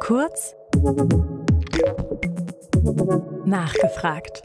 Kurz nachgefragt.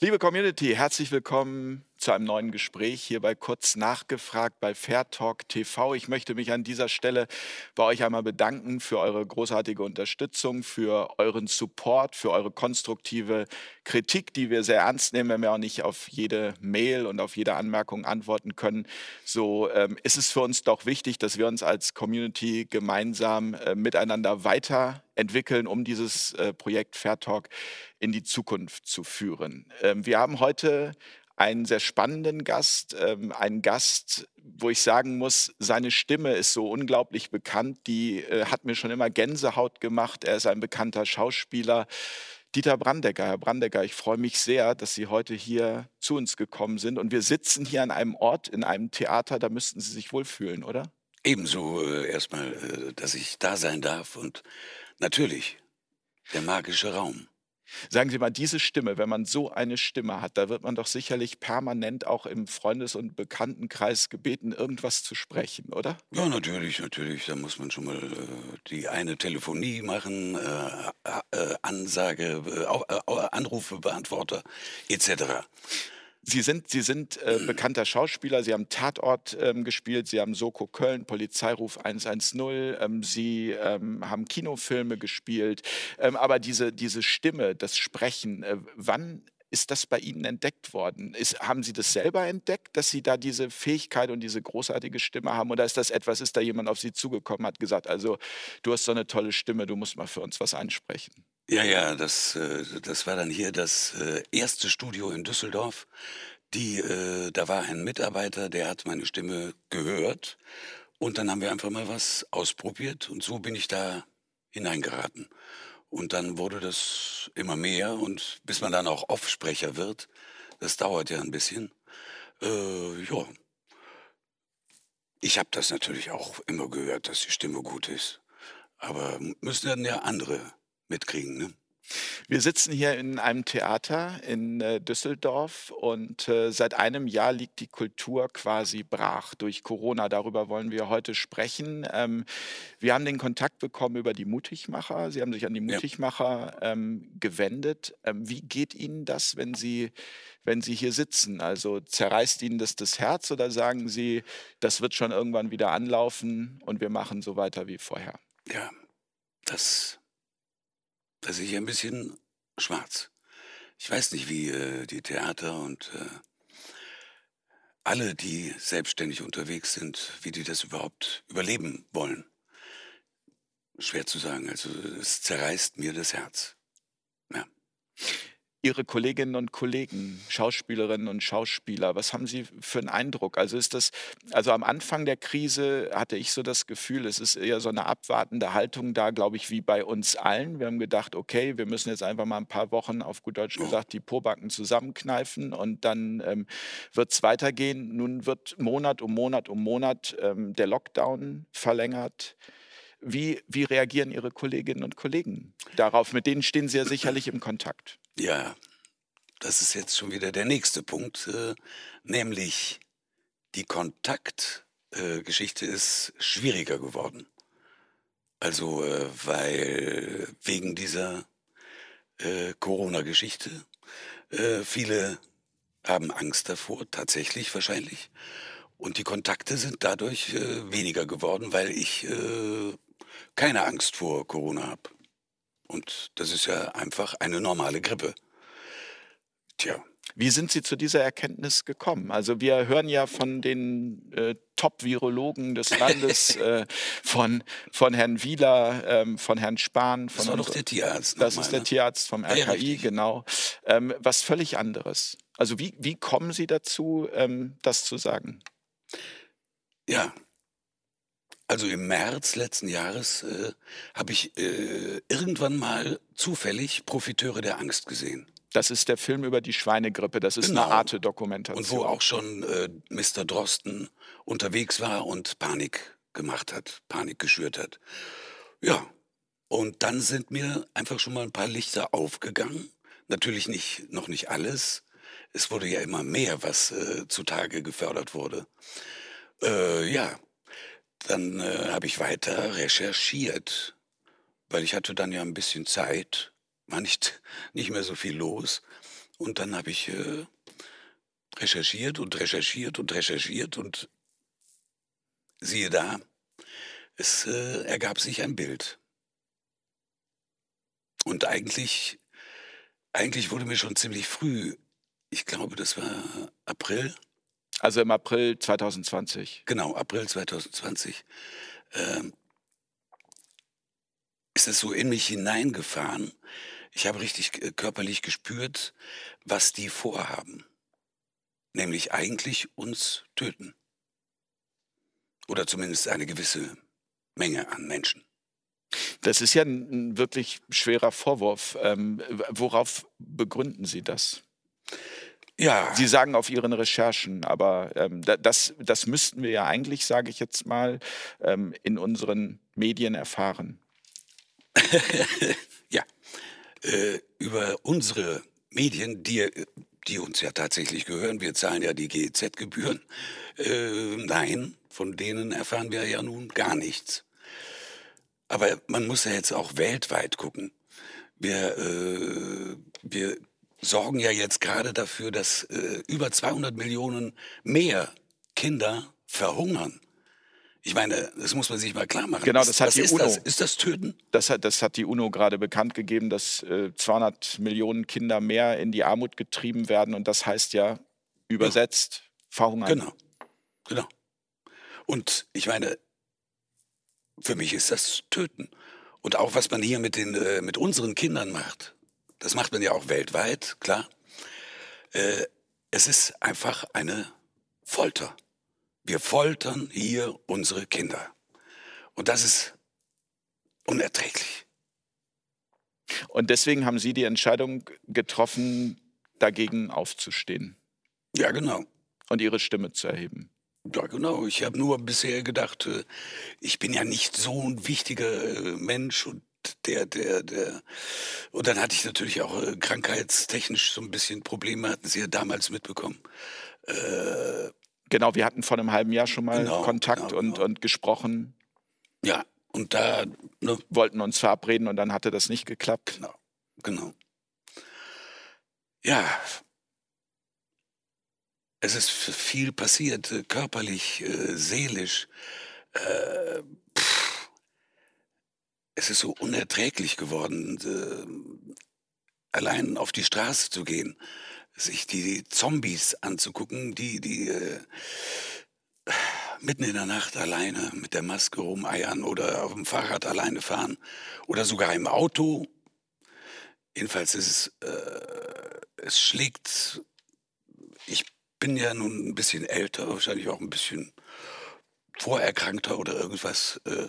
Liebe Community, herzlich willkommen zu einem neuen Gespräch hier bei Kurz nachgefragt bei Fair Talk TV. Ich möchte mich an dieser Stelle bei euch einmal bedanken für eure großartige Unterstützung, für euren Support, für eure konstruktive Kritik, die wir sehr ernst nehmen, wenn wir auch nicht auf jede Mail und auf jede Anmerkung antworten können. So ähm, ist es für uns doch wichtig, dass wir uns als Community gemeinsam äh, miteinander weiterentwickeln, um dieses äh, Projekt Fair Talk in die Zukunft zu führen. Ähm, wir haben heute einen sehr spannenden Gast, ähm, einen Gast, wo ich sagen muss, seine Stimme ist so unglaublich bekannt, die äh, hat mir schon immer Gänsehaut gemacht. Er ist ein bekannter Schauspieler. Dieter Brandecker, Herr Brandecker, ich freue mich sehr, dass Sie heute hier zu uns gekommen sind. Und wir sitzen hier an einem Ort, in einem Theater, da müssten Sie sich wohlfühlen, oder? Ebenso äh, erstmal, äh, dass ich da sein darf und natürlich der magische Raum. Sagen Sie mal, diese Stimme, wenn man so eine Stimme hat, da wird man doch sicherlich permanent auch im Freundes- und Bekanntenkreis gebeten, irgendwas zu sprechen, oder? Ja, natürlich, natürlich. Da muss man schon mal äh, die eine Telefonie machen, äh, äh, Ansage, äh, äh, Anrufe, Beantworter etc. Sie sind, Sie sind äh, bekannter Schauspieler, Sie haben Tatort ähm, gespielt, Sie haben Soko Köln, Polizeiruf 110, ähm, Sie ähm, haben Kinofilme gespielt. Ähm, aber diese, diese Stimme, das Sprechen, äh, wann ist das bei Ihnen entdeckt worden? Ist, haben Sie das selber entdeckt, dass Sie da diese Fähigkeit und diese großartige Stimme haben? Oder ist das etwas, ist da jemand auf Sie zugekommen, hat gesagt, also du hast so eine tolle Stimme, du musst mal für uns was einsprechen? Ja, ja, das, äh, das war dann hier das äh, erste Studio in Düsseldorf. Die, äh, da war ein Mitarbeiter, der hat meine Stimme gehört. Und dann haben wir einfach mal was ausprobiert. Und so bin ich da hineingeraten. Und dann wurde das immer mehr. Und bis man dann auch Offsprecher wird, das dauert ja ein bisschen. Äh, ja. Ich habe das natürlich auch immer gehört, dass die Stimme gut ist. Aber müssen dann ja andere mitkriegen. Ne? Wir sitzen hier in einem Theater in äh, Düsseldorf und äh, seit einem Jahr liegt die Kultur quasi brach durch Corona. Darüber wollen wir heute sprechen. Ähm, wir haben den Kontakt bekommen über die Mutigmacher. Sie haben sich an die Mutigmacher ähm, gewendet. Ähm, wie geht Ihnen das, wenn Sie, wenn Sie hier sitzen? Also zerreißt Ihnen das das Herz oder sagen Sie, das wird schon irgendwann wieder anlaufen und wir machen so weiter wie vorher? Ja, das da sehe ich ein bisschen schwarz. Ich weiß nicht, wie äh, die Theater und äh, alle, die selbstständig unterwegs sind, wie die das überhaupt überleben wollen. Schwer zu sagen. Also es zerreißt mir das Herz. Ja. Ihre Kolleginnen und Kollegen, Schauspielerinnen und Schauspieler, was haben Sie für einen Eindruck? Also ist das, also am Anfang der Krise hatte ich so das Gefühl, es ist eher so eine abwartende Haltung da, glaube ich, wie bei uns allen. Wir haben gedacht, okay, wir müssen jetzt einfach mal ein paar Wochen, auf gut Deutsch gesagt, die Pobacken zusammenkneifen und dann ähm, wird es weitergehen. Nun wird Monat um Monat um Monat ähm, der Lockdown verlängert. Wie, wie reagieren Ihre Kolleginnen und Kollegen darauf? Mit denen stehen Sie ja sicherlich im Kontakt. Ja, das ist jetzt schon wieder der nächste Punkt, äh, nämlich die Kontaktgeschichte äh, ist schwieriger geworden. Also, äh, weil wegen dieser Corona-Geschichte viele haben Angst davor, tatsächlich wahrscheinlich. Und die Kontakte sind dadurch weniger geworden, weil ich keine Angst vor Corona habe. Und das ist ja einfach eine normale Grippe. Tja. Wie sind Sie zu dieser Erkenntnis gekommen? Also wir hören ja von den äh, Top-Virologen des Landes, äh, von, von Herrn Wieler, ähm, von Herrn Spahn. Von das war doch der Tierarzt. Das ist der ne? Tierarzt vom RKI, ja, genau. Ähm, was völlig anderes. Also wie, wie kommen Sie dazu, ähm, das zu sagen? Ja, also im März letzten Jahres äh, habe ich äh, irgendwann mal zufällig Profiteure der Angst gesehen. Das ist der Film über die Schweinegrippe. Das ist genau. eine Art Dokumentation. Und wo auch schon äh, Mr. Drosten unterwegs war und Panik gemacht hat, Panik geschürt hat. Ja, und dann sind mir einfach schon mal ein paar Lichter aufgegangen. Natürlich nicht, noch nicht alles. Es wurde ja immer mehr, was äh, zutage gefördert wurde. Äh, ja, dann äh, habe ich weiter recherchiert, weil ich hatte dann ja ein bisschen Zeit, war nicht, nicht mehr so viel los. Und dann habe ich äh, recherchiert und recherchiert und recherchiert und siehe da, es äh, ergab sich ein Bild. Und eigentlich, eigentlich wurde mir schon ziemlich früh, ich glaube, das war April, Also im April 2020. genau, April 2020, ähm, ist es so in mich hineingefahren. Ich habe richtig äh, körperlich gespürt, was die vorhaben. Nämlich eigentlich uns töten. Oder zumindest eine gewisse Menge an Menschen. Das ist ja ein, ein wirklich schwerer Vorwurf. Ähm, worauf begründen Sie das? Ja, Sie sagen auf Ihren Recherchen, aber ähm, da- das, das müssten wir ja eigentlich, sage ich jetzt mal, ähm, in unseren Medien erfahren. ja. Äh, über unsere Medien, die, die uns ja tatsächlich gehören, wir zahlen ja die GEZ-Gebühren. Äh, nein, von denen erfahren wir ja nun gar nichts. Aber man muss ja jetzt auch weltweit gucken. Wir, äh, wir sorgen ja jetzt gerade dafür, dass äh, über 200 Millionen mehr Kinder verhungern. Ich meine, das muss man sich mal klar machen. Genau, das hat was die ist UNO. Das? Ist das Töten? Das hat, das hat die UNO gerade bekannt gegeben, dass äh, 200 Millionen Kinder mehr in die Armut getrieben werden. Und das heißt ja übersetzt verhungern. Genau, genau. Und ich meine, für mich ist das Töten. Und auch was man hier mit, den, äh, mit unseren Kindern macht, das macht man ja auch weltweit, klar. Äh, es ist einfach eine Folter. Wir foltern hier unsere Kinder. Und das ist unerträglich. Und deswegen haben Sie die Entscheidung getroffen, dagegen aufzustehen Ja, genau. und Ihre Stimme zu erheben. Ja, genau. Ich habe nur bisher gedacht, äh, ich bin ja nicht so ein wichtiger äh, Mensch und der, der, der. Und dann hatte ich natürlich auch äh, krankheitstechnisch so ein bisschen Probleme, hatten Sie ja damals mitbekommen. Äh, Genau, wir hatten vor einem halben Jahr schon mal Genau, Kontakt genau, und, genau. und gesprochen, ja, und da, ne, wollten uns verabreden und dann hatte das nicht geklappt. genau, genau. Ja. Es ist viel passiert, äh, körperlich, äh, seelisch. Äh, es ist so unerträglich geworden, äh, allein auf die Straße zu gehen, sich die Zombies anzugucken, die, die äh, mitten in der Nacht alleine mit der Maske rumeiern oder auf dem Fahrrad alleine fahren oder sogar im Auto. Jedenfalls ist es, äh, es schlägt, ich bin ja nun ein bisschen älter, wahrscheinlich auch ein bisschen vorerkrankter oder irgendwas. Äh,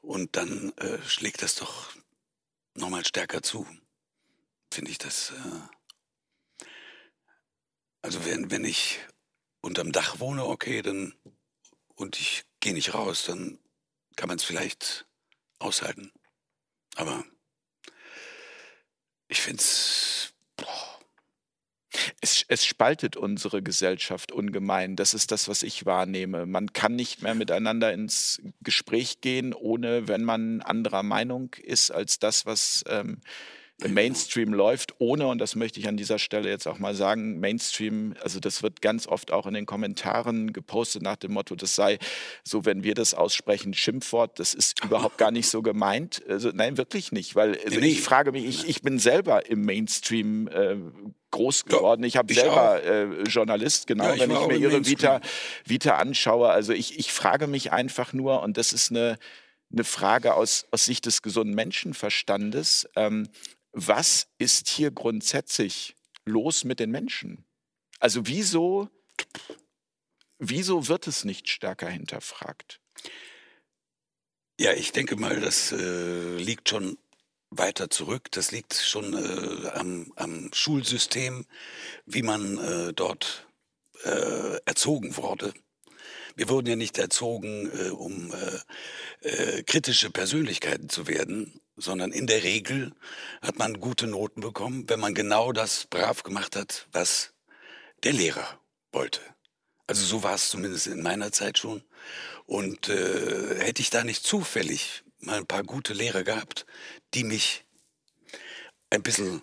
und dann äh, schlägt das doch nochmal stärker zu, finde ich das. Äh, also wenn, wenn ich unterm Dach wohne, okay, dann und ich gehe nicht raus, dann kann man es vielleicht aushalten. Aber ich finde es, Es, es spaltet unsere Gesellschaft ungemein. Das ist das, was ich wahrnehme. Man kann nicht mehr miteinander ins Gespräch gehen, ohne wenn man anderer Meinung ist als das, was ähm, im Mainstream läuft, ohne, und das möchte ich an dieser Stelle jetzt auch mal sagen, Mainstream, also das wird ganz oft auch in den Kommentaren gepostet nach dem Motto, das sei so, wenn wir das aussprechen, Schimpfwort, das ist überhaupt gar nicht so gemeint. Also, nein, wirklich nicht, weil also Nee. ich frage mich, ich, ich bin selber im Mainstream äh, groß Ja, geworden. Ich habe selber äh, Journalist, genau, Ja, ich wenn ich mir ihre Vita. Vita anschaue. Also ich, ich frage mich einfach nur, und das ist eine, eine Frage aus, aus Sicht des gesunden Menschenverstandes, ähm, was ist hier grundsätzlich los mit den Menschen? Also wieso, wieso wird es nicht stärker hinterfragt? ja, ich denke mal, das äh, liegt schon weiter zurück. Das liegt schon äh, am, am Schulsystem, wie man äh, dort äh, erzogen wurde. Wir wurden ja nicht erzogen, äh, um äh, äh, kritische Persönlichkeiten zu werden, sondern in der Regel hat man gute Noten bekommen, wenn man genau das brav gemacht hat, was der Lehrer wollte. Also so war es zumindest in meiner Zeit schon. Und hätte ich da nicht zufällig mal ein paar gute Lehrer gehabt, die mich ein bisschen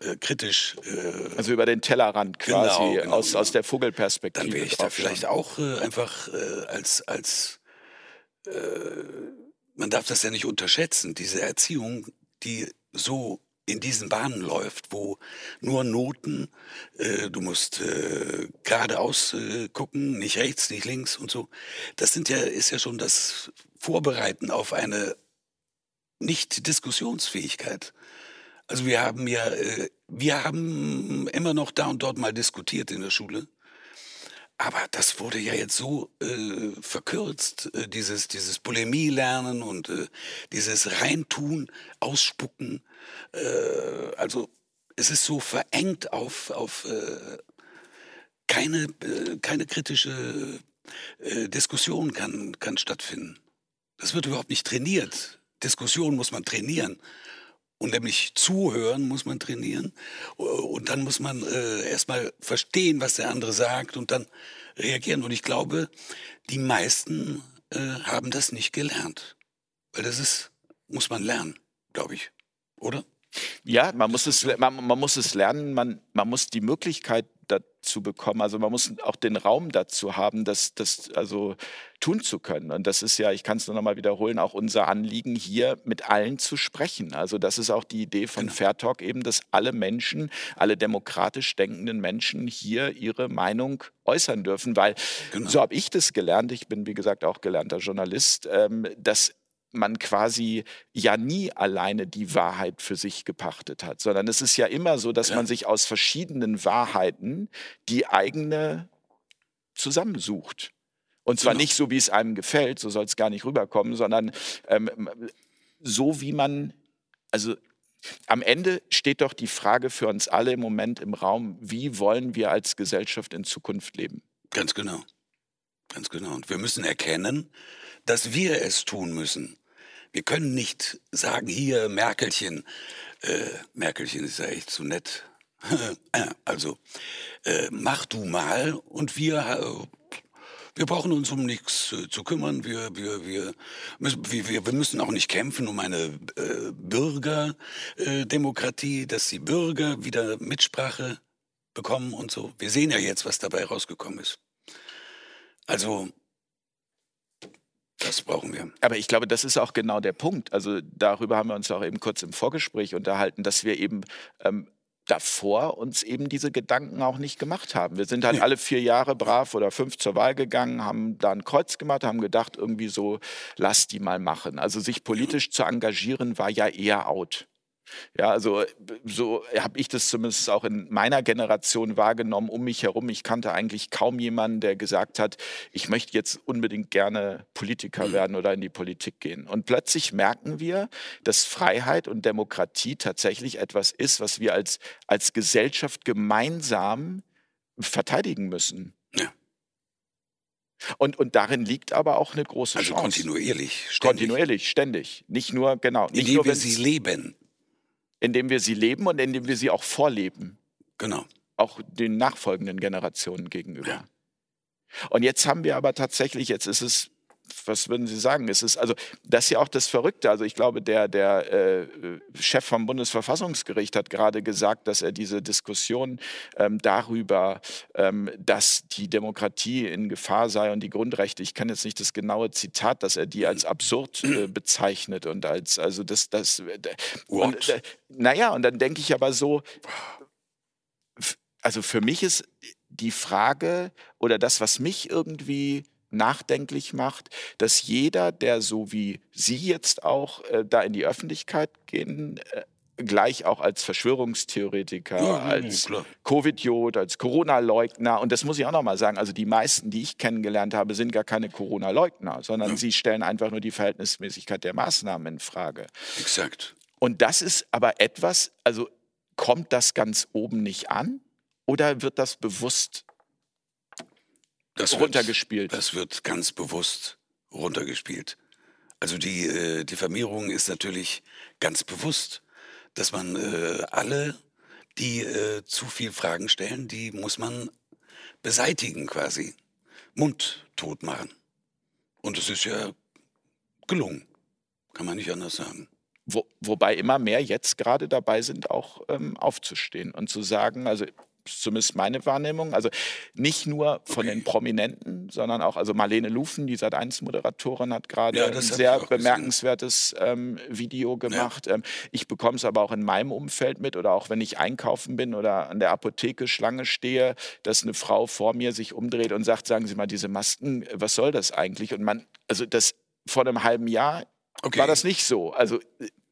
äh, kritisch. Äh, also über den Tellerrand quasi, genau, genau, aus, genau. aus der Vogelperspektive. Dann wäre ich da vielleicht auch äh, einfach äh, als, als äh, man darf das ja nicht unterschätzen, diese Erziehung, die so in diesen Bahnen läuft, wo nur Noten, äh, du musst äh, geradeaus äh, gucken, nicht rechts, nicht links und so. Das sind ja, ist ja schon das Vorbereiten auf eine Nicht-Diskussionsfähigkeit. Also wir haben ja, äh, wir haben immer noch da und dort mal diskutiert in der Schule. Aber das wurde ja jetzt so äh, verkürzt, äh, dieses, dieses Polemie lernen und äh, dieses Reintun, Ausspucken. Äh, also es ist so verengt auf, auf äh, keine, keine kritische Diskussion kann, kann stattfinden. Das wird überhaupt nicht trainiert. Diskussion muss man trainieren. Und nämlich zuhören muss man trainieren. Und dann muss man äh, erstmal verstehen, was der andere sagt und dann reagieren. Und ich glaube, die meisten äh, haben das nicht gelernt. Weil das ist, muss man lernen, glaube ich. Oder? Ja, man muss es, man, man muss es lernen, man, man muss die Möglichkeit dazu bekommen. Also man muss auch den Raum dazu haben, das, das also tun zu können. Und das ist ja, ich kann es nur noch mal wiederholen, auch unser Anliegen, hier mit allen zu sprechen. Also das ist auch die Idee von genau. Fair Talk eben, dass alle Menschen, alle demokratisch denkenden Menschen hier ihre Meinung äußern dürfen, weil genau. so habe ich das gelernt. Ich bin, wie gesagt, auch gelernter Journalist, ähm, dass man quasi ja nie alleine die Wahrheit für sich gepachtet hat, sondern es ist ja immer so, dass man sich aus verschiedenen Wahrheiten die eigene zusammensucht. Und zwar genau. nicht so, wie es einem gefällt, so soll es gar nicht rüberkommen, sondern ähm, so, wie man, also am Ende steht doch die Frage für uns alle im Moment im Raum, wie wollen wir als Gesellschaft in Zukunft leben? Ganz genau. Ganz genau. Und wir müssen erkennen, dass wir es tun müssen. Wir können nicht sagen, hier Merkelchen, äh, Merkelchen ist ja echt zu nett. also, äh, mach du mal und wir, äh, wir brauchen uns um nichts äh, zu kümmern. Wir, wir, wir, müssen, wir, wir müssen auch nicht kämpfen um eine äh, Bürgerdemokratie, dass die Bürger wieder Mitsprache bekommen und so. Wir sehen ja jetzt, was dabei rausgekommen ist. Also das brauchen wir. Aber ich glaube, das ist auch genau der Punkt. Also darüber haben wir uns auch eben kurz im Vorgespräch unterhalten, dass wir eben ähm, davor uns eben diese Gedanken auch nicht gemacht haben. Wir sind halt nee. alle vier Jahre brav oder fünf zur Wahl gegangen, haben da ein Kreuz gemacht, haben gedacht, irgendwie so, lass die mal machen. Also sich politisch ja. zu engagieren war ja eher out. Ja, also so habe ich das zumindest auch in meiner Generation wahrgenommen, um mich herum. Ich kannte eigentlich kaum jemanden, der gesagt hat, ich möchte jetzt unbedingt gerne Politiker mhm. werden oder in die Politik gehen. Und plötzlich merken wir, dass Freiheit und Demokratie tatsächlich etwas ist, was wir als, als Gesellschaft gemeinsam verteidigen müssen. Ja. Und, und darin liegt aber auch eine große also Chance. kontinuierlich, ständig. Kontinuierlich, ständig. Nicht nur, genau. Nicht Indem nur, wir sie leben indem wir sie leben und indem wir sie auch vorleben. Genau. Auch den nachfolgenden Generationen gegenüber. Ja. Und jetzt haben wir aber tatsächlich, jetzt ist es was würden Sie sagen? Es ist also das ist ja auch das Verrückte. Also ich glaube, der, der äh, Chef vom Bundesverfassungsgericht hat gerade gesagt, dass er diese Diskussion ähm, darüber, ähm, dass die Demokratie in Gefahr sei und die Grundrechte, ich kenne jetzt nicht das genaue Zitat, dass er die als absurd äh, bezeichnet und als also das das äh, und, äh, naja und dann denke ich aber so, also für mich ist die Frage oder das, was mich irgendwie nachdenklich macht, dass jeder, der so wie Sie jetzt auch äh, da in die Öffentlichkeit gehen, äh, gleich auch als Verschwörungstheoretiker, ja, als Covid-Jod, als Corona-Leugner. Und das muss ich auch nochmal sagen. Also die meisten, die ich kennengelernt habe, sind gar keine Corona-Leugner, sondern ja. sie stellen einfach nur die Verhältnismäßigkeit der Maßnahmen in Frage. Exakt. Und das ist aber etwas, also kommt das ganz oben nicht an oder wird das bewusst das runtergespielt. Wird, das wird ganz bewusst runtergespielt. Also die äh, Diffamierung ist natürlich ganz bewusst, dass man äh, alle, die äh, zu viel Fragen stellen, die muss man beseitigen quasi. mundtot machen. Und es ist ja gelungen, kann man nicht anders sagen. Wo, wobei immer mehr jetzt gerade dabei sind, auch ähm, aufzustehen und zu sagen, also zumindest meine Wahrnehmung. Also nicht nur von den Prominenten, sondern auch, also Marlene Lufen, die seit 1 Moderatorin, hat gerade ja, ein sehr bemerkenswertes ähm, Video gemacht. Ja. Ähm, ich bekomme es aber auch in meinem Umfeld mit oder auch wenn ich einkaufen bin oder an der Apotheke Schlange stehe, dass eine Frau vor mir sich umdreht und sagt, sagen Sie mal, diese Masken, was soll das eigentlich? Und man, also das vor einem halben Jahr okay. war das nicht so. Also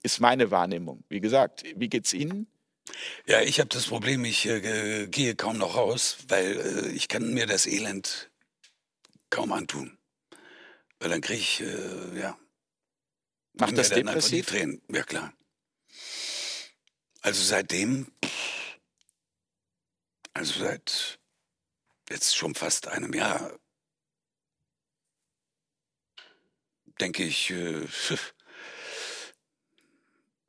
ist meine Wahrnehmung. Wie gesagt, wie geht es Ihnen? Ja, ich habe das Problem, ich äh, gehe kaum noch raus, weil äh, ich kann mir das Elend kaum antun. Weil dann kriege ich, äh, ja. Macht das depressiv? Die Tränen. Ja, klar. Also seitdem, also seit jetzt schon fast einem Jahr, denke ich, äh,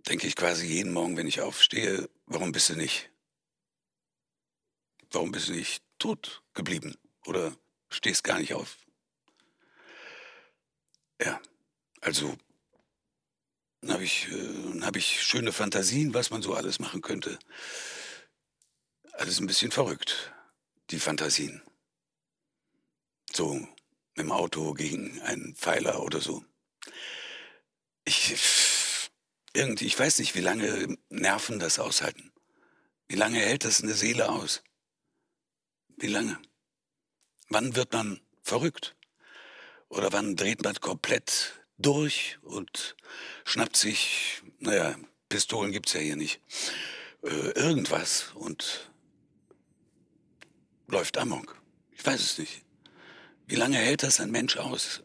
denke ich quasi jeden Morgen, wenn ich aufstehe, warum bist du nicht? Warum bist du nicht tot geblieben? Oder stehst gar nicht auf? Ja, also dann habe ich, äh, hab ich schöne Fantasien, was man so alles machen könnte. Alles ein bisschen verrückt, die Fantasien. So dem Auto gegen einen Pfeiler oder so. Ich irgendwie, ich weiß nicht, wie lange Nerven das aushalten. Wie lange hält das eine Seele aus? Wie lange? Wann wird man verrückt? Oder wann dreht man komplett durch und schnappt sich, naja, Pistolen gibt's ja hier nicht, äh, irgendwas und läuft amok? Ich weiß es nicht. Wie lange hält das ein Mensch aus?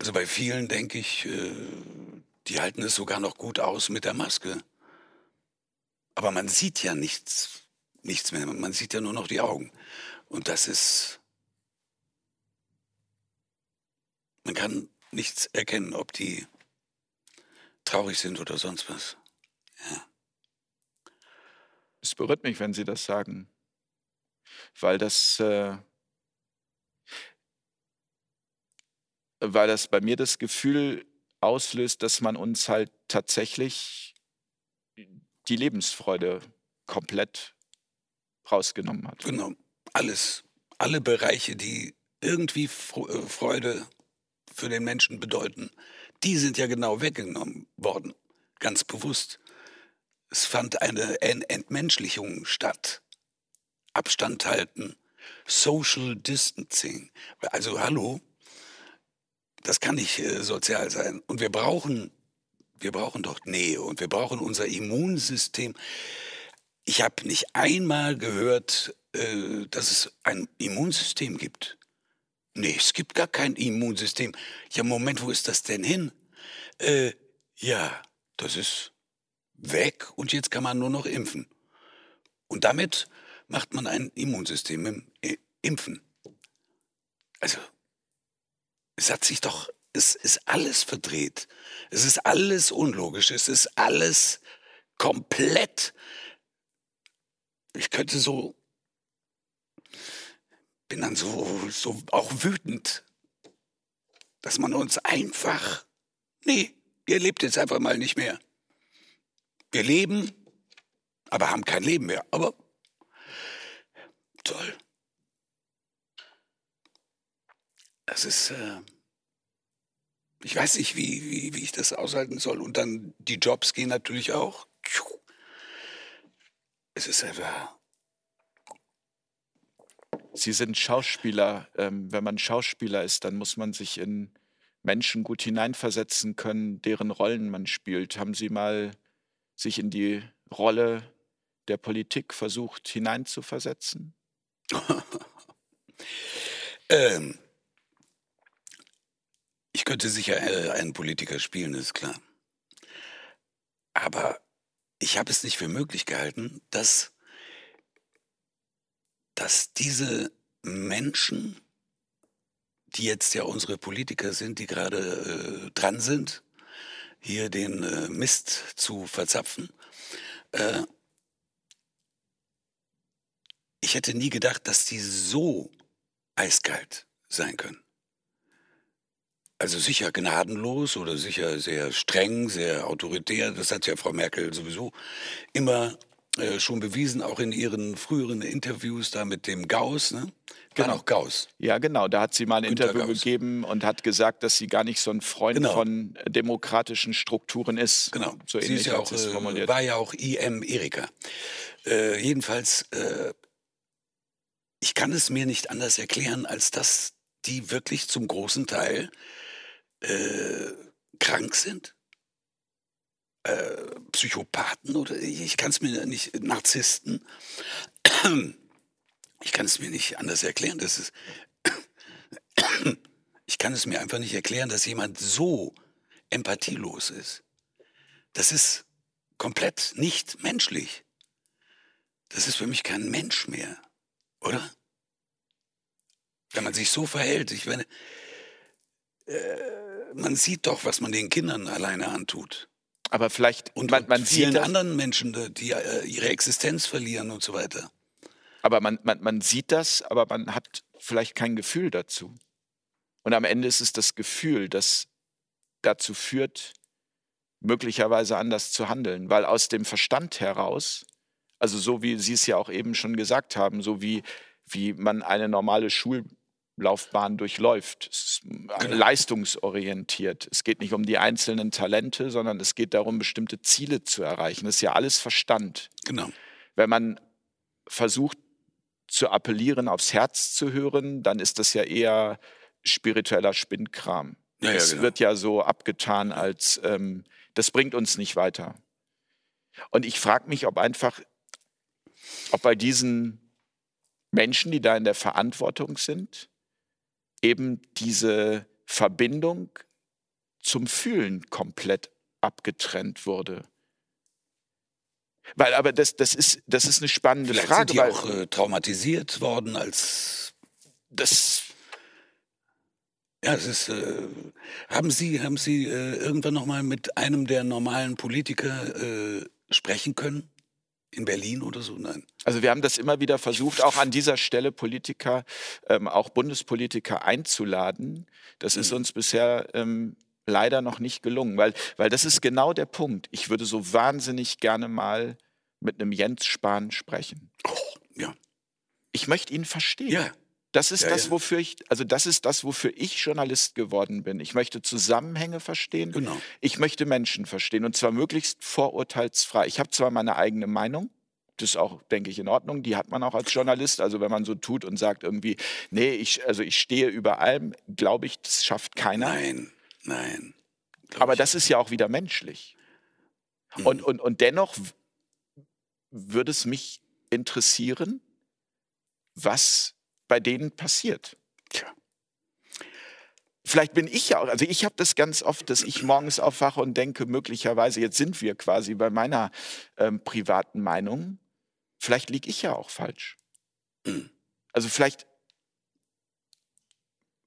Also bei vielen denke ich, äh, die halten es sogar noch gut aus mit der Maske. Aber man sieht ja nichts, nichts mehr. Man sieht ja nur noch die Augen. Und das ist, man kann nichts erkennen, ob die traurig sind oder sonst was. Ja. Es berührt mich, wenn Sie das sagen, weil das äh, weil das bei mir das Gefühl auslöst, dass man uns halt tatsächlich die Lebensfreude komplett rausgenommen hat. Genau, alles, alle Bereiche, die irgendwie äh, Freude für den Menschen bedeuten, die sind ja genau weggenommen worden, ganz bewusst. Es fand eine Entmenschlichung statt. Abstand halten, Social Distancing. Also hallo, das kann nicht äh, sozial sein. Und wir brauchen, wir brauchen doch Nähe und wir brauchen unser Immunsystem. Ich habe nicht einmal gehört, äh, dass es ein Immunsystem gibt. Nee, es gibt gar kein Immunsystem. Ja, Moment, wo ist das denn hin? Äh, ja, das ist weg und jetzt kann man nur noch impfen. Und damit macht man ein Immunsystem im Impfen. Also, es hat sich doch, es ist alles verdreht. Es ist alles unlogisch. Es ist alles komplett. Ich könnte so, bin dann so, so auch wütend, dass man uns einfach, nee, ihr lebt jetzt einfach mal nicht mehr. Wir leben, aber haben kein Leben mehr. Aber toll. Das ist, äh, ich weiß nicht, wie, wie, wie ich das aushalten soll. Und dann die Jobs gehen natürlich auch. Es ist einfach. Sie sind Schauspieler. Ähm, wenn man Schauspieler ist, dann muss man sich in Menschen gut hineinversetzen können, deren Rollen man spielt. Haben Sie mal sich in die Rolle der Politik versucht hineinzuversetzen? ähm, ich könnte sicher äh, einen Politiker spielen, ist klar. Aber ich habe es nicht für möglich gehalten, dass, dass diese Menschen, die jetzt ja unsere Politiker sind, die gerade äh, dran sind, hier den äh, Mist zu verzapfen, äh, ich hätte nie gedacht, dass die so eiskalt sein können. Also sicher gnadenlos oder sicher sehr streng, sehr autoritär. Das hat ja Frau Merkel sowieso immer äh, schon bewiesen, auch in ihren früheren Interviews da mit dem Gauss. Ne? War Genau. auch Gauss. Ja, genau. Da hat sie mal ein Günter Interview Gauss. gegeben und hat gesagt, dass sie gar nicht so ein Freund Genau. von demokratischen Strukturen ist. Genau. So Sie ähnlich ist ja auch, sie es äh, formuliert. war ja auch IM Erika. Äh, jedenfalls, äh, ich kann es mir nicht anders erklären, als dass die wirklich zum großen Teil äh, krank sind. Äh, Psychopathen oder ich kann es mir nicht, Narzissten. Ich kann es mir nicht anders erklären. Das ist, ich kann es mir einfach nicht erklären, dass jemand so empathielos ist. Das ist komplett nicht menschlich. Das ist für mich kein Mensch mehr, oder? Wenn man sich so verhält, ich meine, äh, man sieht doch, was man den Kindern alleine antut. Aber vielleicht, Und, man, man und vielen sieht das, anderen Menschen, die- äh, ihre Existenz verlieren und so weiter. aber man, man, man sieht das, aber man hat vielleicht kein Gefühl dazu. Und am Ende ist es das Gefühl, das dazu führt, möglicherweise anders zu handeln. Weil aus dem Verstand heraus, also so wie Sie es ja auch eben schon gesagt haben, so wie, wie man eine normale Schullaufbahn durchläuft, es ist leistungsorientiert. Es geht nicht um die einzelnen Talente, sondern es geht darum, bestimmte Ziele zu erreichen. Das ist ja alles Verstand. Genau. Wenn man versucht zu appellieren, aufs Herz zu hören, dann ist das ja eher spiritueller Spinnkram. Ja, ja, es genau. wird ja so abgetan, als ähm, das bringt uns nicht weiter. Und ich frage mich, ob einfach, ob bei diesen Menschen, die da in der Verantwortung sind, eben diese Verbindung zum Fühlen komplett abgetrennt wurde. Weil, aber das, das, ist, das ist eine spannende Vielleicht Frage. sind die auch äh, traumatisiert worden als das, Ja, es ist. Äh, haben Sie, haben Sie äh, irgendwann noch mal mit einem der normalen Politiker äh, sprechen können? In Berlin oder so? Nein. also wir haben das immer wieder versucht, auch an dieser Stelle Politiker, ähm, auch Bundespolitiker einzuladen. Das ist Mhm. uns bisher ähm, leider noch nicht gelungen, weil, weil das ist genau der Punkt. Ich würde so wahnsinnig gerne mal mit einem Jens Spahn sprechen. Oh, ja. Ich möchte ihn verstehen. Ja. Das ist Ja, das, wofür ich, also das ist das, wofür ich Journalist geworden bin. Ich möchte Zusammenhänge verstehen. Genau. Ich möchte Menschen verstehen und zwar möglichst vorurteilsfrei. Ich habe zwar meine eigene Meinung, das ist auch, denke ich, in Ordnung. Die hat man auch als Journalist. Also wenn man so tut und sagt irgendwie, nee, ich, also ich stehe über allem, glaube ich, das schafft keiner. Nein, nein. Aber das ist ja auch wieder menschlich. Mhm. Und, und, und dennoch würde es mich interessieren, was bei denen passiert. Tja. Vielleicht bin ich ja auch, also ich habe das ganz oft, dass ich morgens aufwache und denke, möglicherweise, jetzt sind wir quasi bei meiner ähm, privaten Meinung, vielleicht liege ich ja auch falsch. Also vielleicht,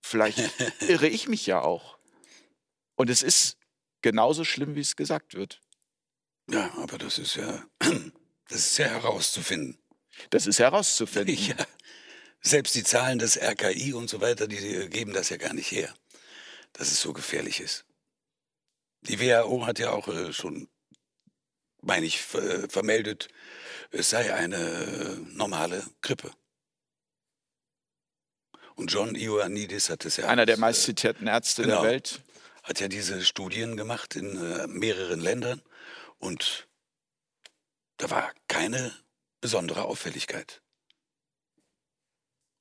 vielleicht irre ich mich ja auch. Und es ist genauso schlimm, wie es gesagt wird. Ja, aber das ist ja, das ist ja herauszufinden. Das ist herauszufinden. Ja. Selbst die Zahlen des RKI und so weiter, die geben das ja gar nicht her, dass es so gefährlich ist. Die WHO hat ja auch äh, schon, meine ich, äh, vermeldet, es sei eine äh, normale Grippe. Und John Ioannidis hat es ja Einer der alles, meistzitierten Ärzte genau. der Welt. hat ja diese Studien gemacht in äh, mehreren Ländern und da war keine besondere Auffälligkeit.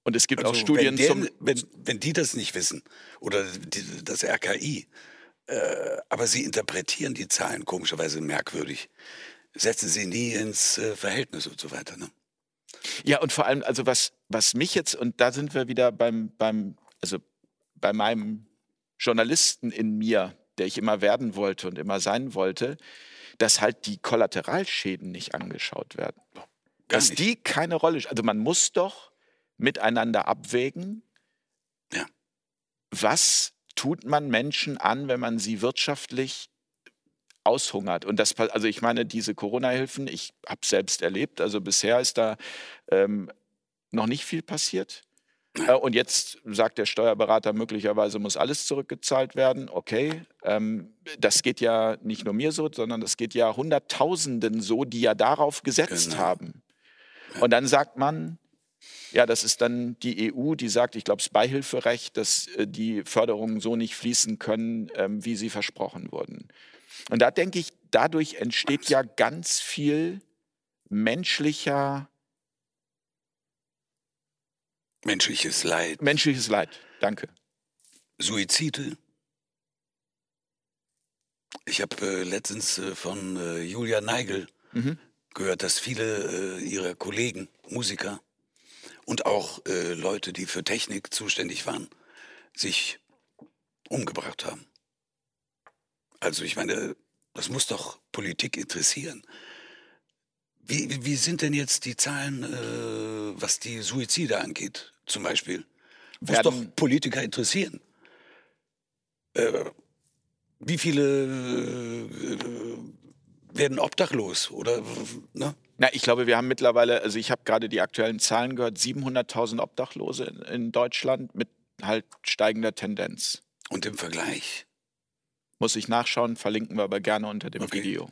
Und es gibt auch Also, Studien wenn, der, zum. wenn, wenn die das nicht wissen oder die, das RKI, äh, aber sie interpretieren die Zahlen komischerweise merkwürdig, setzen sie nie ins äh, Verhältnis und so weiter. Ne? Ja, und vor allem, also was, was mich jetzt, und da sind wir wieder beim, beim, also bei meinem Journalisten in mir, der ich immer werden wollte und immer sein wollte, dass halt die Kollateralschäden nicht angeschaut werden. Gar dass nicht. die keine Rolle spielen. Also man muss doch miteinander abwägen, Ja. was tut man Menschen an, wenn man sie wirtschaftlich aushungert. Und das, also ich meine, diese Corona-Hilfen, ich habe selbst erlebt, also bisher ist da ähm, noch nicht viel passiert. Äh, und jetzt sagt der Steuerberater, möglicherweise muss alles zurückgezahlt werden. Okay, ähm, das geht ja nicht nur mir so, sondern das geht ja Hunderttausenden so, die ja darauf gesetzt Genau. haben. Und dann sagt man, ja, das ist dann die EU, die sagt, ich glaube, das Beihilferecht, dass äh, die Förderungen so nicht fließen können, ähm, wie sie versprochen wurden. Und da denke ich, dadurch entsteht ja ganz viel menschlicher, Menschliches Leid, menschliches Leid. Danke. Suizide. Ich habe äh, letztens äh, von äh, Julia Neigel Mhm. gehört, dass viele äh, ihrer Kollegen, Musiker und auch äh, Leute, die für Technik zuständig waren, sich umgebracht haben. Also ich meine, das muss doch Politik interessieren. Wie, wie- sind denn jetzt die Zahlen, äh, was die Suizide angeht, zum Beispiel? Muss doch Politiker interessieren. Äh, wie viele äh, werden obdachlos oder ne? Na, ich glaube, wir haben mittlerweile, also ich habe gerade die aktuellen Zahlen gehört, 700.000 Obdachlose in, in Deutschland mit halt steigender Tendenz. Und im Vergleich, Muss ich nachschauen, verlinken wir aber gerne unter dem Okay. Video.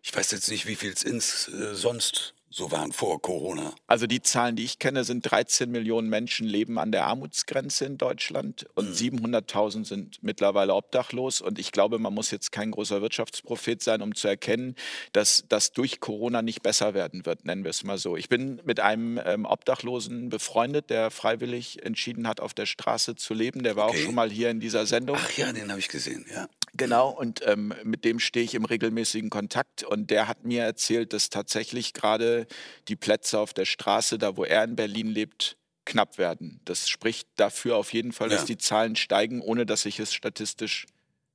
ich weiß jetzt nicht, wie viel es äh, sonst so waren vor Corona. Also die Zahlen, die ich kenne, sind 13 Millionen Menschen leben an der Armutsgrenze in Deutschland und 700.000 sind mittlerweile obdachlos. Und ich glaube, man muss jetzt kein großer Wirtschaftsprophet sein, um zu erkennen, dass das durch Corona nicht besser werden wird, nennen wir es mal so. Ich bin mit einem ähm, Obdachlosen befreundet, der freiwillig entschieden hat, auf der Straße zu leben. Der war Okay. auch schon mal hier in dieser Sendung. Ach ja, den habe ich gesehen, ja. Genau, und ähm, mit dem stehe ich im regelmäßigen Kontakt. Und der hat mir erzählt, dass tatsächlich gerade die Plätze auf der Straße, da wo er in Berlin lebt, knapp werden. Das spricht dafür auf jeden Fall, dass Ja. die Zahlen steigen, ohne dass ich es statistisch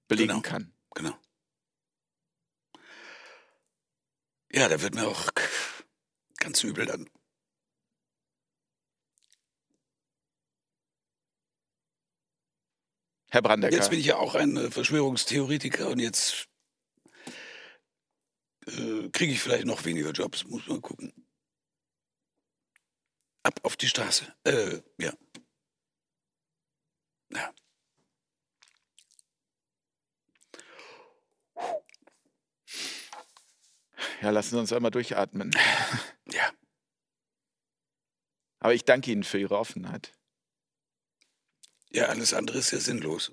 belegen Genau. kann. Genau. Ja, da wird mir auch ganz übel dann. Herr Brandecker, Jetzt bin ich ja auch ein äh, Verschwörungstheoretiker und jetzt äh, kriege ich vielleicht noch weniger Jobs, muss man gucken. Ab auf die Straße. Äh, ja. Ja. ja, lassen Sie uns einmal durchatmen. Ja. Aber ich danke Ihnen für Ihre Offenheit. Ja, alles andere ist ja sinnlos.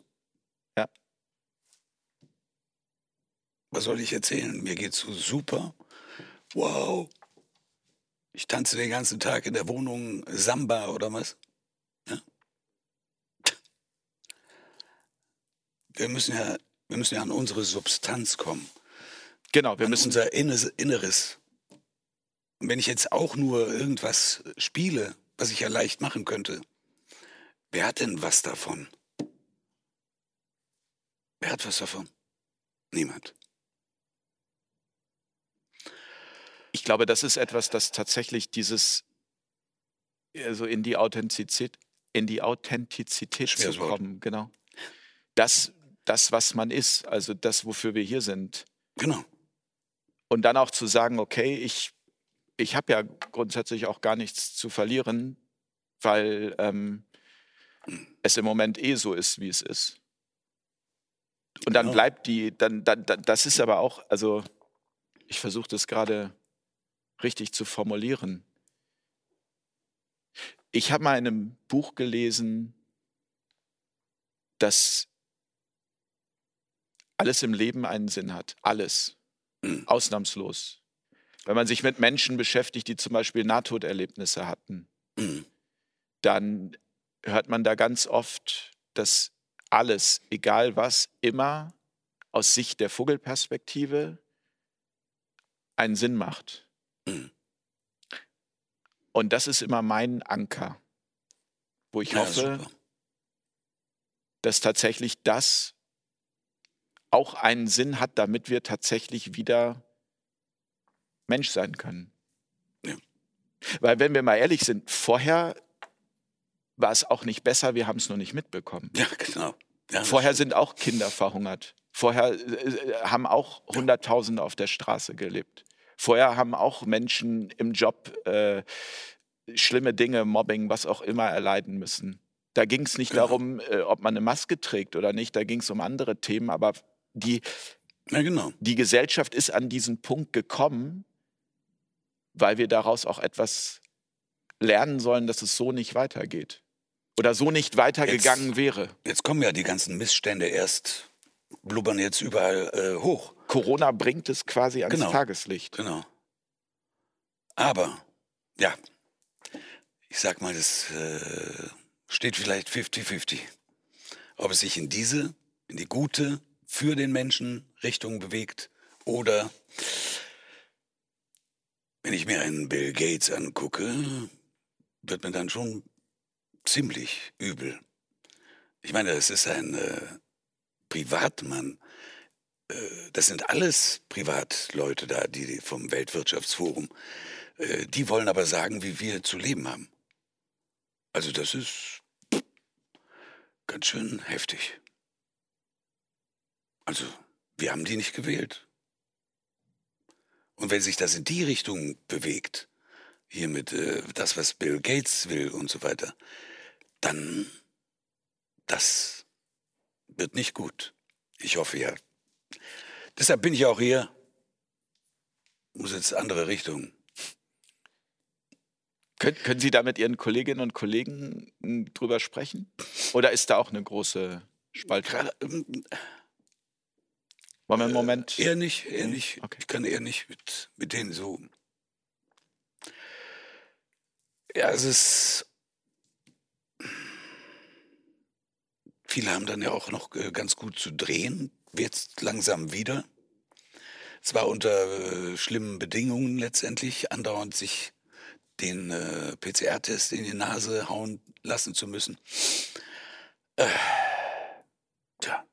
Ja. Was soll ich erzählen? Mir geht's so super. Wow. Ich tanze den ganzen Tag in der Wohnung Samba oder was? Ja. Wir müssen ja, wir müssen ja an unsere Substanz kommen. Genau, wir an müssen unser Inneres. Und wenn ich jetzt auch nur irgendwas spiele, was ich ja leicht machen könnte, wer hat denn was davon? Wer hat was davon? Niemand. Ich glaube, das ist etwas, das tatsächlich dieses, also in die Authentizität, in die Authentizität zu kommen, genau. Das, das, was man ist, also das, wofür wir hier sind. Genau. Und dann auch zu sagen, okay, ich, ich habe ja grundsätzlich auch gar nichts zu verlieren, weil ähm, es im Moment eh so ist, wie es ist. Und dann Genau. bleibt die, dann, dann, dann, das ist aber auch, also ich versuche das gerade richtig zu formulieren. Ich habe mal in einem Buch gelesen, dass alles im Leben einen Sinn hat. Alles. Ausnahmslos. Wenn man sich mit Menschen beschäftigt, die zum Beispiel Nahtoderlebnisse hatten, Mhm. dann hört man da ganz oft, dass alles, egal was, immer aus Sicht der Vogelperspektive einen Sinn macht. Mhm. Und das ist immer mein Anker, wo ich Ja, hoffe, super. dass tatsächlich das auch einen Sinn hat, damit wir tatsächlich wieder Mensch sein können. Ja. Weil wenn wir mal ehrlich sind, vorher war es auch nicht besser, wir haben es nur nicht mitbekommen. Ja, genau. Ja, Vorher sind auch Kinder verhungert. Vorher äh, haben auch Hunderttausende auf der Straße gelebt. Vorher haben auch Menschen im Job äh, schlimme Dinge, Mobbing, was auch immer erleiden müssen. Da ging es nicht Genau. darum, äh, ob man eine Maske trägt oder nicht, da ging es um andere Themen, aber die, Ja, genau. die Gesellschaft ist an diesen Punkt gekommen, weil wir daraus auch etwas lernen sollen, dass es so nicht weitergeht. Oder so nicht weitergegangen wäre. Jetzt kommen ja die ganzen Missstände erst, blubbern jetzt überall äh, hoch. Corona bringt es quasi ans Genau. Tageslicht. Genau. Aber, ja, ich sag mal, das äh, steht vielleicht 50-50. Ob es sich in diese, in die gute, für den Menschen Richtung bewegt oder, wenn ich mir einen Bill Gates angucke, wird mir dann schon ziemlich übel. Ich meine, es ist ein äh, Privatmann. Äh, das sind alles Privatleute da, die vom Weltwirtschaftsforum. Äh, die wollen aber sagen, wie wir zu leben haben. Also das ist ganz schön heftig. Also wir haben die nicht gewählt. Und wenn sich das in die Richtung bewegt, hier mit äh, das, was Bill Gates will und so weiter, dann das wird nicht gut. Ich hoffe ja. Deshalb bin ich auch hier. Muss jetzt andere Richtung. Können, können Sie da mit Ihren Kolleginnen und Kollegen m, drüber sprechen? Oder ist da auch eine große? Gerade, ähm, Wollen wir einen Moment? Eher nicht, eher nicht. Okay. Ich kann eher nicht mit, mit denen so. Ja, es ist. Viele haben dann ja auch noch äh, ganz gut zu drehen. Jetzt langsam wieder. Zwar unter äh, schlimmen Bedingungen letztendlich, andauernd sich den äh, PCR-Test in die Nase hauen lassen zu müssen. Äh, tja,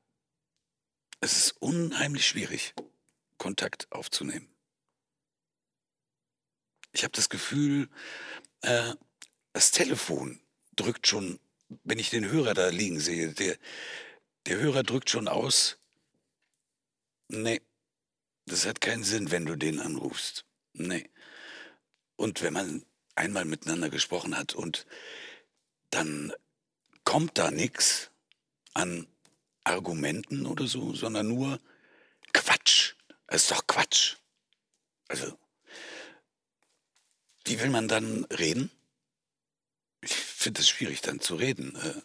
es ist unheimlich schwierig, Kontakt aufzunehmen. Ich habe das Gefühl, äh, das Telefon drückt schon, wenn ich den Hörer da liegen sehe, der, der Hörer drückt schon aus, nee, das hat keinen Sinn, wenn du den anrufst. Nee. Und wenn man einmal miteinander gesprochen hat und dann kommt da nichts an Argumenten oder so, sondern nur Quatsch. Es ist doch Quatsch. Also, wie will man dann reden? Ich finde es schwierig, dann zu reden. Äh,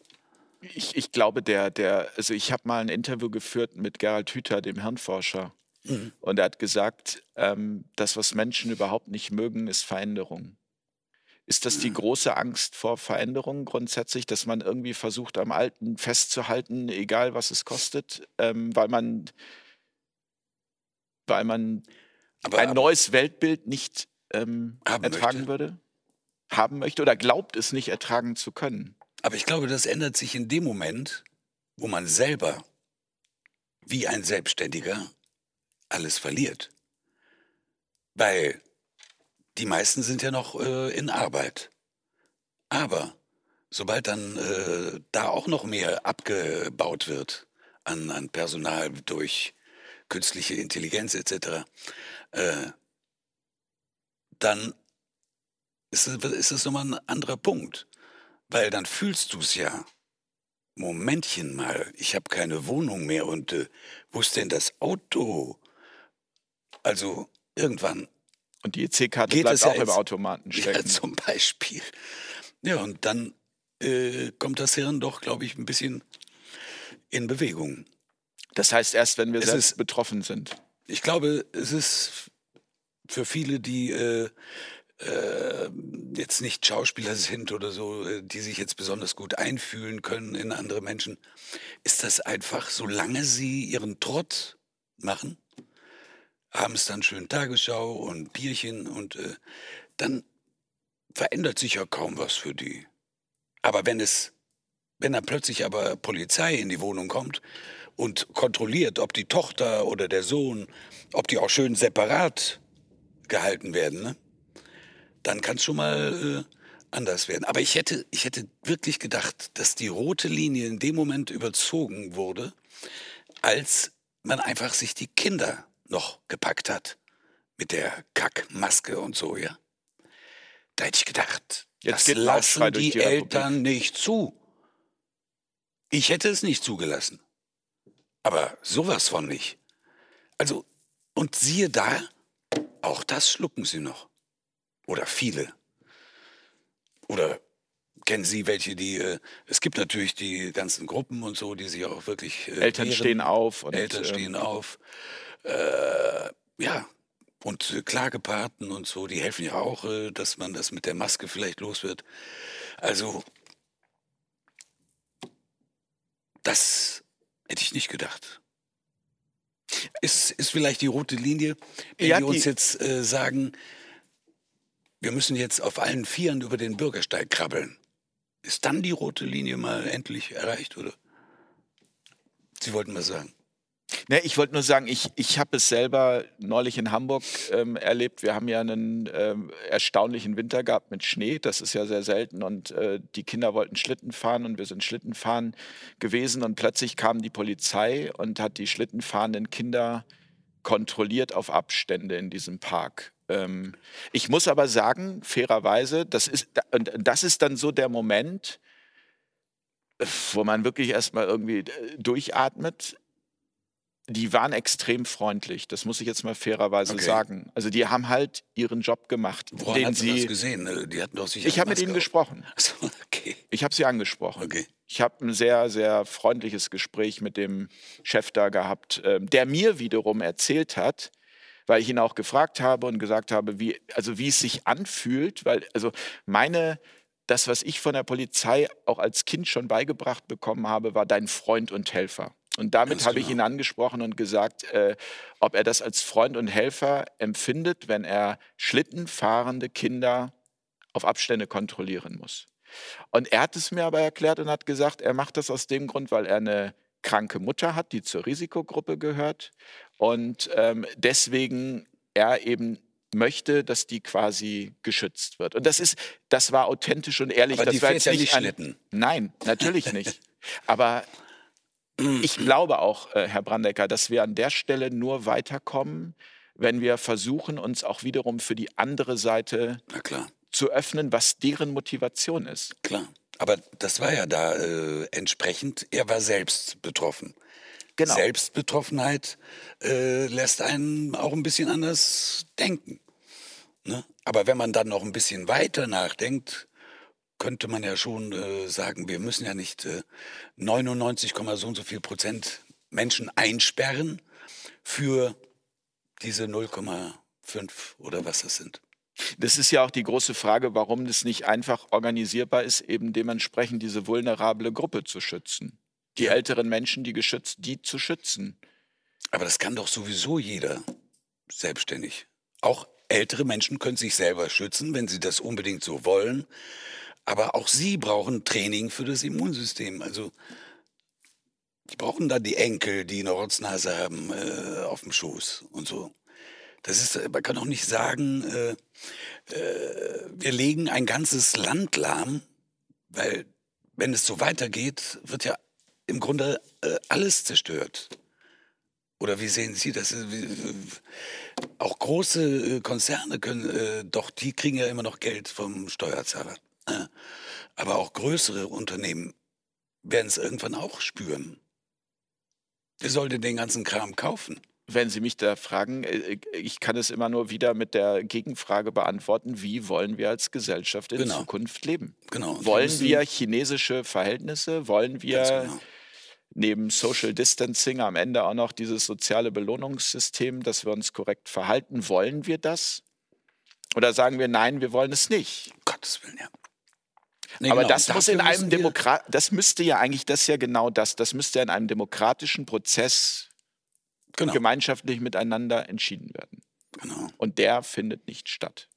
Ich, ich glaube, der, der, also ich habe mal ein Interview geführt mit Gerald Hüther, dem Hirnforscher. Mhm. Und er hat gesagt, ähm, das, was Menschen überhaupt nicht mögen, ist Veränderung. Ist das die große Angst vor Veränderung grundsätzlich, dass man irgendwie versucht, am Alten festzuhalten, egal was es kostet, ähm, weil man, weil man aber ein neues Weltbild nicht ähm, ertragen möchte. würde? Haben möchte oder glaubt es nicht ertragen zu können? Aber ich glaube, das ändert sich in dem Moment, wo man selber, wie ein Selbstständiger, alles verliert. Weil die meisten sind ja noch äh, in Arbeit. Aber sobald dann äh, da auch noch mehr abgebaut wird an, an Personal durch künstliche Intelligenz etc., äh, dann ist es, ist es nochmal ein anderer Punkt. Weil dann fühlst du es ja. Momentchen mal, ich habe keine Wohnung mehr und äh, wo ist denn das Auto? Also irgendwann, Und die EC-Karte bleibt es ja auch im Automaten ja stecken. zum Beispiel. Ja, und dann äh, kommt das Hirn doch, glaube ich, ein bisschen in Bewegung. Das heißt, erst wenn wir Es selbst ist- betroffen sind. Ich glaube, es ist für viele, die äh, äh, jetzt nicht Schauspieler sind oder so, äh, die sich jetzt besonders gut einfühlen können in andere Menschen, ist das einfach, solange sie ihren Trott machen, abends dann schön Tagesschau und Bierchen und äh, dann verändert sich ja kaum was für die. Aber wenn es, wenn dann plötzlich aber Polizei in die Wohnung kommt und kontrolliert, ob die Tochter oder der Sohn, ob die auch schön separat gehalten werden, ne? Dann kann es schon mal äh, anders werden. Aber ich hätte, ich hätte wirklich gedacht, dass die rote Linie in dem Moment überzogen wurde, als man einfach sich die Kinder noch gepackt hat mit der Kackmaske und so, ja. Da hätte ich gedacht, Jetzt das lassen die, die. Eltern nicht zu. Ich hätte es nicht zugelassen. Aber sowas von nicht. Also, und siehe da, auch das schlucken sie noch. Oder viele. Oder kennen Sie welche, die, äh, es gibt natürlich die ganzen Gruppen und so, die sich auch wirklich. Äh, Eltern wehren. stehen auf. Und, Eltern ähm, stehen auf. Äh, ja, und äh, Klagepaten und so, die helfen ja auch, äh, dass man das mit der Maske vielleicht los wird. Also, das hätte ich nicht gedacht. Ist, ist vielleicht die rote Linie, wenn Ja, die uns jetzt äh, sagen, wir müssen jetzt auf allen Vieren über den Bürgersteig krabbeln. Ist dann die rote Linie mal endlich erreicht, oder? Sie wollten was sagen. Ne, ich wollte nur sagen, ich, ich habe es selber neulich in Hamburg ähm, erlebt. Wir haben ja einen ähm, erstaunlichen Winter gehabt mit Schnee. Das ist ja sehr selten. Und äh, die Kinder wollten Schlitten fahren und wir sind Schlitten fahren gewesen. Und plötzlich kam die Polizei und hat die Schlittenfahrenden Kinder kontrolliert auf Abstände in diesem Park. Ähm, ich muss aber sagen, fairerweise, das ist, und das ist dann so der Moment, wo man wirklich erstmal irgendwie äh, durchatmet die waren extrem freundlich. Das muss ich jetzt mal fairerweise Okay. sagen. Also die haben halt ihren Job gemacht, Woran den man das sie. gesehen? Äh, Die hatten doch sicher Ich habe mit ihnen gesprochen. Achso, okay. Ich habe sie angesprochen. Okay. Ich habe ein sehr, sehr freundliches Gespräch mit dem Chef da gehabt, ähm, der mir wiederum erzählt hat, weil ich ihn auch gefragt habe und gesagt habe, wie, also wie es sich anfühlt, weil also meine, das, was ich von der Polizei auch als Kind schon beigebracht bekommen habe, war dein Freund und Helfer. Und damit habe ich genau. ihn angesprochen und gesagt, äh, ob er das als Freund und Helfer empfindet, wenn er schlittenfahrende Kinder auf Abstände kontrollieren muss. Und er hat es mir aber erklärt und hat gesagt, er macht das aus dem Grund, weil er eine kranke Mutter hat, die zur Risikogruppe gehört und ähm, deswegen er eben möchte, dass die quasi geschützt wird. Und das ist, das war authentisch und ehrlich. Aber das die war fährt ja nicht ein-. Nein, natürlich nicht. Aber ich glaube auch, äh, Herr Brandecker, dass wir an der Stelle nur weiterkommen, wenn wir versuchen, uns auch wiederum für die andere Seite zu öffnen, was deren Motivation ist. klar. Aber das war ja da äh, entsprechend, er war selbst betroffen. Genau. Selbstbetroffenheit äh, lässt einen auch ein bisschen anders denken. Ne? Aber wenn man dann noch ein bisschen weiter nachdenkt, könnte man ja schon äh, sagen, wir müssen ja nicht äh, 99, so und so viel Prozent Menschen einsperren für diese 0,5 oder was das sind. Das ist ja auch die große Frage, warum das nicht einfach organisierbar ist, eben dementsprechend diese vulnerable Gruppe zu schützen. Die älteren Menschen, die geschützt, die zu schützen. Aber das kann doch sowieso jeder selbstständig. Auch ältere Menschen können sich selber schützen, wenn sie das unbedingt so wollen. Aber auch sie brauchen Training für das Immunsystem. Also die brauchen da die Enkel, die eine Rotznase haben äh, auf dem Schoß und so. Das ist, man kann auch nicht sagen, äh, äh, wir legen ein ganzes Land lahm, weil wenn es so weitergeht, wird ja im Grunde äh, alles zerstört. Oder wie sehen Sie das? Wie- wie- Auch große äh, Konzerne können, äh, doch die kriegen ja immer noch Geld vom Steuerzahler. Äh, Aber auch größere Unternehmen werden es irgendwann auch spüren. Wer soll denn den ganzen Kram kaufen? Wenn Sie mich da fragen, äh, ich kann es immer nur wieder mit der Gegenfrage beantworten, wie wollen wir als Gesellschaft in Genau. Zukunft leben? Genau. Wollen wir chinesische Verhältnisse? Wollen wir genau. neben Social Distancing am Ende auch noch dieses soziale Belohnungssystem, dass wir uns korrekt verhalten? Wollen wir das? Oder sagen wir, nein, wir wollen es nicht? Um Gottes Willen, ja. Nee, Aber genau, das muss in einem Demokrat, das müsste ja eigentlich, das ist ja genau das, das müsste ja in einem demokratischen Prozess Genau, gemeinschaftlich miteinander entschieden werden. genau. Und der findet nicht statt.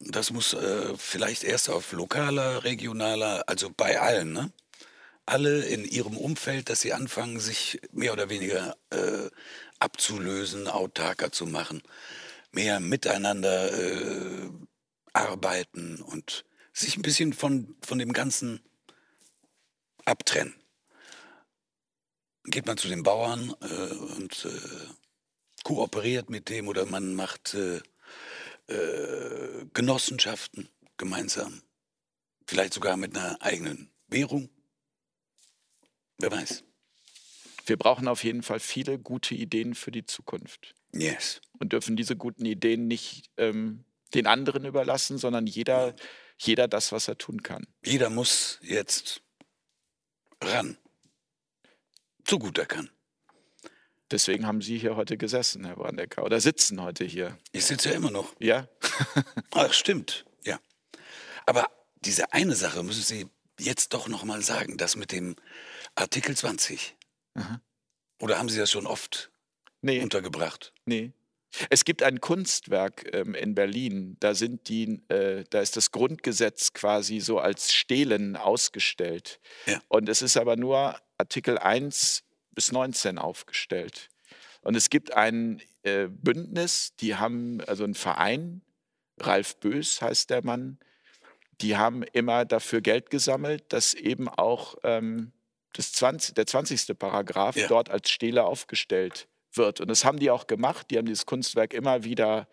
Das muss äh, vielleicht erst auf lokaler, regionaler, also bei allen, ne? Alle in ihrem Umfeld, dass sie anfangen, sich mehr oder weniger äh, abzulösen, autarker zu machen, mehr miteinander äh, arbeiten und sich ein bisschen von, von dem Ganzen abtrennen. Geht man zu den Bauern äh, und äh, kooperiert mit dem oder man macht äh, äh, Genossenschaften gemeinsam. Vielleicht sogar mit einer eigenen Währung. Wer weiß. Wir brauchen auf jeden Fall viele gute Ideen für die Zukunft. Yes. Und dürfen diese guten Ideen nicht ähm, den anderen überlassen, sondern jeder, jeder das, was er tun kann. Jeder muss jetzt ran. So gut er kann. Deswegen haben Sie hier heute gesessen, Herr Brandecker, oder sitzen heute hier. Ich sitze ja immer noch. Ja? Ach, stimmt, ja. Aber diese eine Sache müssen Sie jetzt doch noch mal sagen, das mit dem Artikel 20. Aha. Oder haben Sie das schon oft Nee, untergebracht? nee. Es gibt ein Kunstwerk ähm, in Berlin, da sind die, äh, da ist das Grundgesetz quasi so als Stelen ausgestellt. Ja. Und es ist aber nur Artikel 1 bis 19 aufgestellt. Und es gibt ein äh, Bündnis, die haben, also ein Verein, Ralf Bös heißt der Mann, die haben immer dafür Geld gesammelt, dass eben auch ähm, das 20, der 20. Paragraph Ja. dort als Stele aufgestellt wird. Und das haben die auch gemacht. Die haben dieses Kunstwerk immer wieder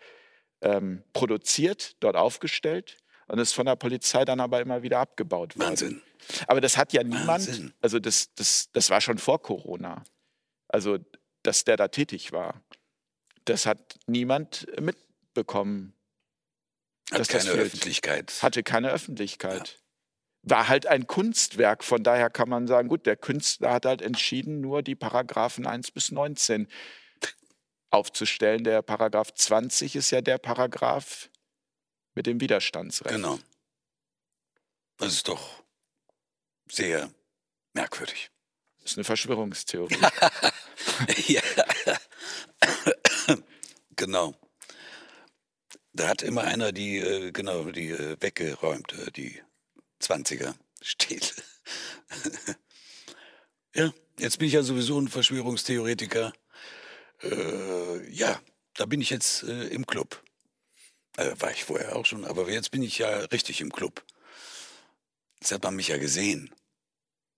ähm, produziert, dort aufgestellt und ist von der Polizei dann aber immer wieder abgebaut worden. Wahnsinn. Aber das hat ja niemand, Wahnsinn. also das, das, das war schon vor Corona, also dass der da tätig war. Das hat niemand mitbekommen, Hat keine. Öffentlichkeit. hatte keine Öffentlichkeit. War halt ein Kunstwerk, von daher kann man sagen, gut, der Künstler hat halt entschieden, nur die Paragraphen 1 bis 19 aufzustellen. Der Paragraph 20 ist ja der Paragraph mit dem Widerstandsrecht. Genau. Das ist doch sehr merkwürdig. Das ist eine Verschwörungstheorie. ja. genau. Da hat immer einer die, äh, genau, die äh, weggeräumt, äh, die 20er steht. ja, jetzt bin ich ja sowieso ein Verschwörungstheoretiker. Äh, ja, da bin ich jetzt äh, im Club. Äh, war ich vorher auch schon, aber jetzt bin ich ja richtig im Club. Jetzt hat man mich ja gesehen.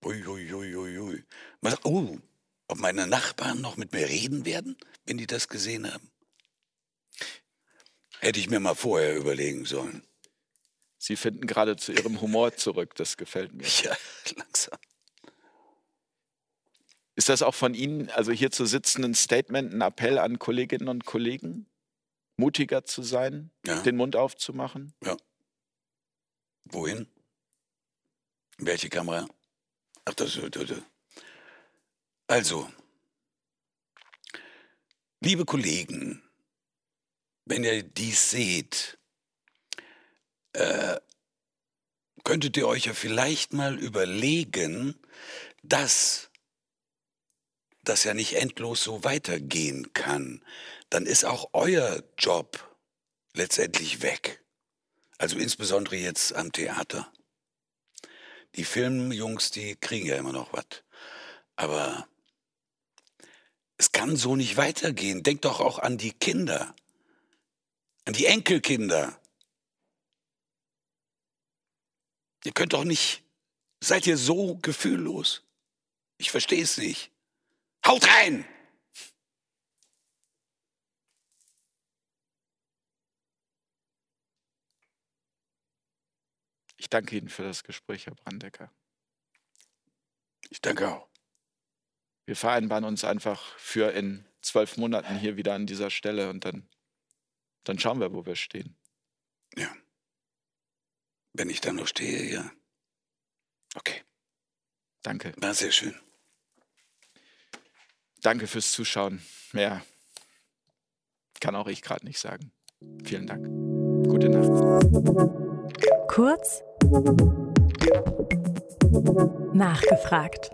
Ui, ui, oh, ob meine Nachbarn noch mit mir reden werden, wenn die das gesehen haben? Hätte ich mir mal vorher überlegen sollen. Sie finden gerade zu Ihrem Humor zurück, das gefällt mir. Ja, langsam. Ist das auch von Ihnen, also hier zu sitzen, ein Statement, ein Appell an Kolleginnen und Kollegen, mutiger zu sein, Ja. den Mund aufzumachen? Wohin? Welche Kamera? Ach, das, das, das. Also, liebe Kollegen, wenn ihr dies seht, äh, könntet ihr euch ja vielleicht mal überlegen, dass das ja nicht endlos so weitergehen kann. Dann ist auch euer Job letztendlich weg. Also insbesondere jetzt am Theater. Die Filmjungs, die kriegen ja immer noch was. Aber es kann so nicht weitergehen. Denkt doch auch an die Kinder. An die Enkelkinder. Ihr könnt doch nicht. Seid ihr so gefühllos? Ich verstehe es nicht. Haut rein! Ich danke Ihnen für das Gespräch, Herr Brandecker. Ich danke auch. Wir vereinbaren uns einfach für in zwölf Monaten hier wieder an dieser Stelle und dann, dann schauen wir, wo wir stehen. Ja. Wenn ich da noch stehe, ja. Okay, Danke. war sehr schön. Danke fürs Zuschauen. Mehr kann auch ich gerade nicht sagen. Vielen Dank. Gute Nacht. Kurz nachgefragt.